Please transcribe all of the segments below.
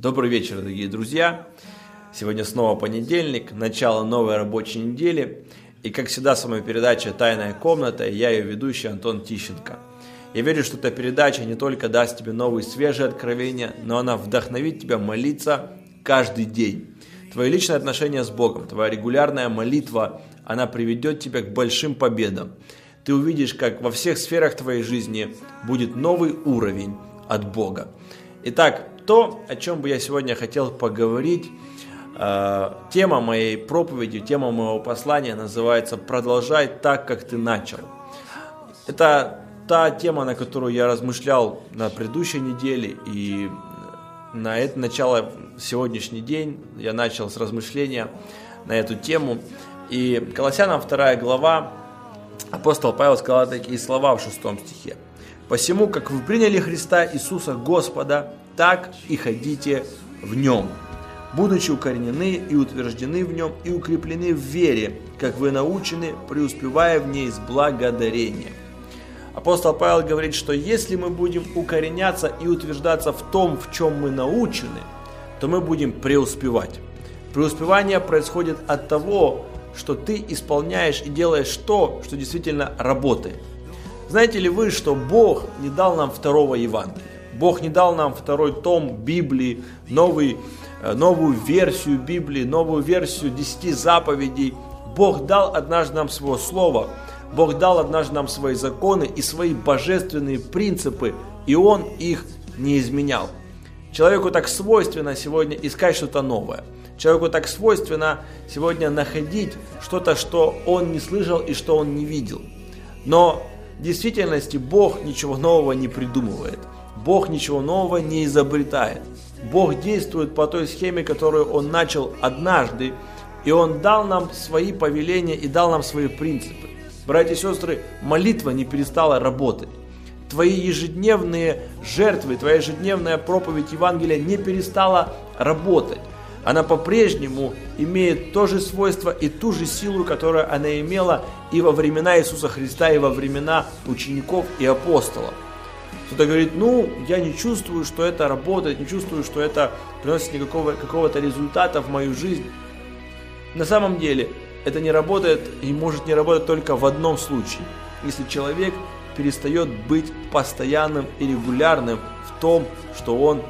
Добрый вечер, дорогие друзья. Сегодня снова понедельник, начало новой рабочей недели. И, как всегда, с вами передача «Тайная комната» и я ее ведущий Антон Тищенко. Я верю, что эта передача не только даст тебе новые свежие откровения, но она вдохновит тебя молиться каждый день. Твои личные отношения с Богом, твоя регулярная молитва, она приведет тебя к большим победам. Ты увидишь, как во всех сферах твоей жизни будет новый уровень от Бога. Итак, то, о чем бы я сегодня хотел поговорить, э, тема моей проповеди, тема моего послания называется «Продолжай так, как ты начал». Это та тема, на которую я размышлял на предыдущей неделе, и на это начало сегодняшний день я начал с размышления на эту тему. И Колоссянам 2 глава, апостол Павел сказал такие слова в шестом стихе. «Посему, как вы приняли Христа Иисуса Господа, так и ходите в нем, будучи укоренены и утверждены в нем и укреплены в вере, как вы научены, преуспевая в ней с благодарением. Апостол Павел говорит, что если мы будем укореняться и утверждаться в том, в чем мы научены, то мы будем преуспевать. Преуспевание происходит от того, что ты исполняешь и делаешь то, что действительно работает. Знаете ли вы, что Бог не дал нам второго Евангелия? Бог не дал нам второй том Библии, новый, э, новую версию Библии, новую версию десяти заповедей. Бог дал однажды нам свое слово, Бог дал однажды нам свои законы и свои божественные принципы, и Он их не изменял. Человеку так свойственно сегодня искать что-то новое. Человеку так свойственно сегодня находить что-то, что он не слышал и что он не видел. Но в действительности Бог ничего нового не придумывает. Бог ничего нового не изобретает. Бог действует по той схеме, которую Он начал однажды, и Он дал нам свои повеления и дал нам свои принципы. Братья и сестры, молитва не перестала работать. Твои ежедневные жертвы, твоя ежедневная проповедь Евангелия не перестала работать. Она по-прежнему имеет то же свойство и ту же силу, которую она имела и во времена Иисуса Христа, и во времена учеников и апостолов. Кто-то говорит, ну, я не чувствую, что это работает, не чувствую, что это приносит никакого какого-то результата в мою жизнь. На самом деле, это не работает и может не работать только в одном случае. Если человек перестает быть постоянным и регулярным в том, что он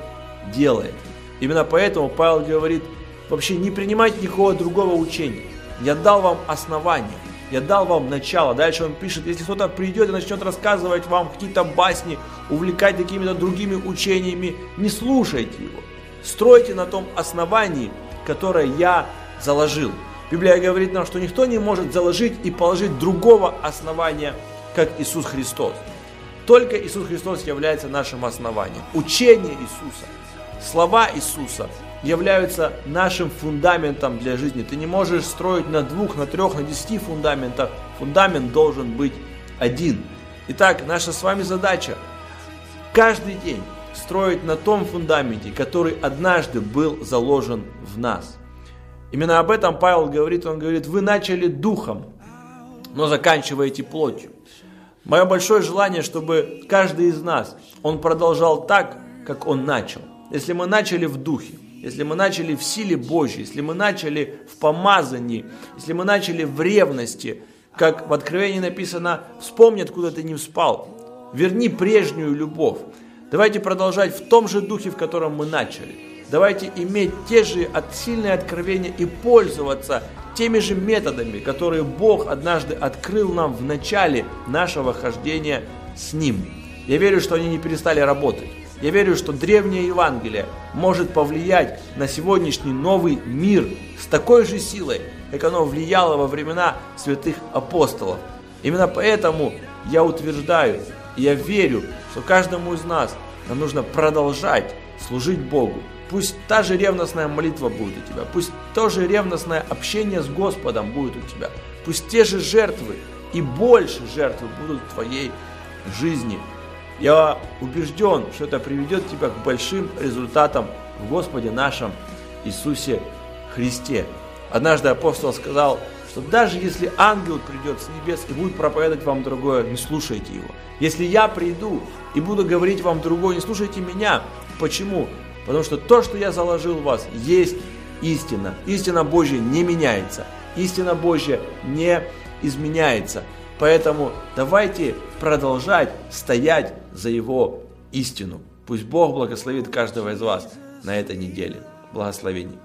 делает. Именно поэтому Павел говорит, вообще не принимайте никакого другого учения. Я дал вам основание. Я дал вам начало. Дальше он пишет, если кто-то придет и начнет рассказывать вам какие-то басни, увлекать какими-то другими учениями, не слушайте его. Стройте на том основании, которое я заложил. Библия говорит нам, что никто не может заложить и положить другого основания, как Иисус Христос. Только Иисус Христос является нашим основанием. Учение Иисуса, слова Иисуса являются нашим фундаментом для жизни. Ты не можешь строить на двух, на трех, на десяти фундаментах. Фундамент должен быть один. Итак, наша с вами задача каждый день строить на том фундаменте, который однажды был заложен в нас. Именно об этом Павел говорит, он говорит, вы начали духом, но заканчиваете плотью. Мое большое желание, чтобы каждый из нас, он продолжал так, как он начал. Если мы начали в духе, если мы начали в силе Божьей, если мы начали в помазании, если мы начали в ревности, как в Откровении написано, вспомни, откуда ты не спал, верни прежнюю любовь. Давайте продолжать в том же духе, в котором мы начали. Давайте иметь те же сильные откровения и пользоваться теми же методами, которые Бог однажды открыл нам в начале нашего хождения с Ним. Я верю, что они не перестали работать. Я верю, что древнее Евангелие может повлиять на сегодняшний новый мир с такой же силой, как оно влияло во времена святых апостолов. Именно поэтому я утверждаю, и я верю, что каждому из нас нам нужно продолжать служить Богу. Пусть та же ревностная молитва будет у тебя, пусть то же ревностное общение с Господом будет у тебя, пусть те же жертвы и больше жертвы будут в твоей жизни. Я убежден, что это приведет тебя к большим результатам в Господе нашем Иисусе Христе. Однажды апостол сказал, что даже если ангел придет с небес и будет проповедовать вам другое, не слушайте его. Если я приду и буду говорить вам другое, не слушайте меня. Почему? Потому что то, что я заложил в вас, есть истина. Истина Божья не меняется. Истина Божья не изменяется. Поэтому давайте продолжать стоять за Его истину. Пусть Бог благословит каждого из вас на этой неделе. Благословений.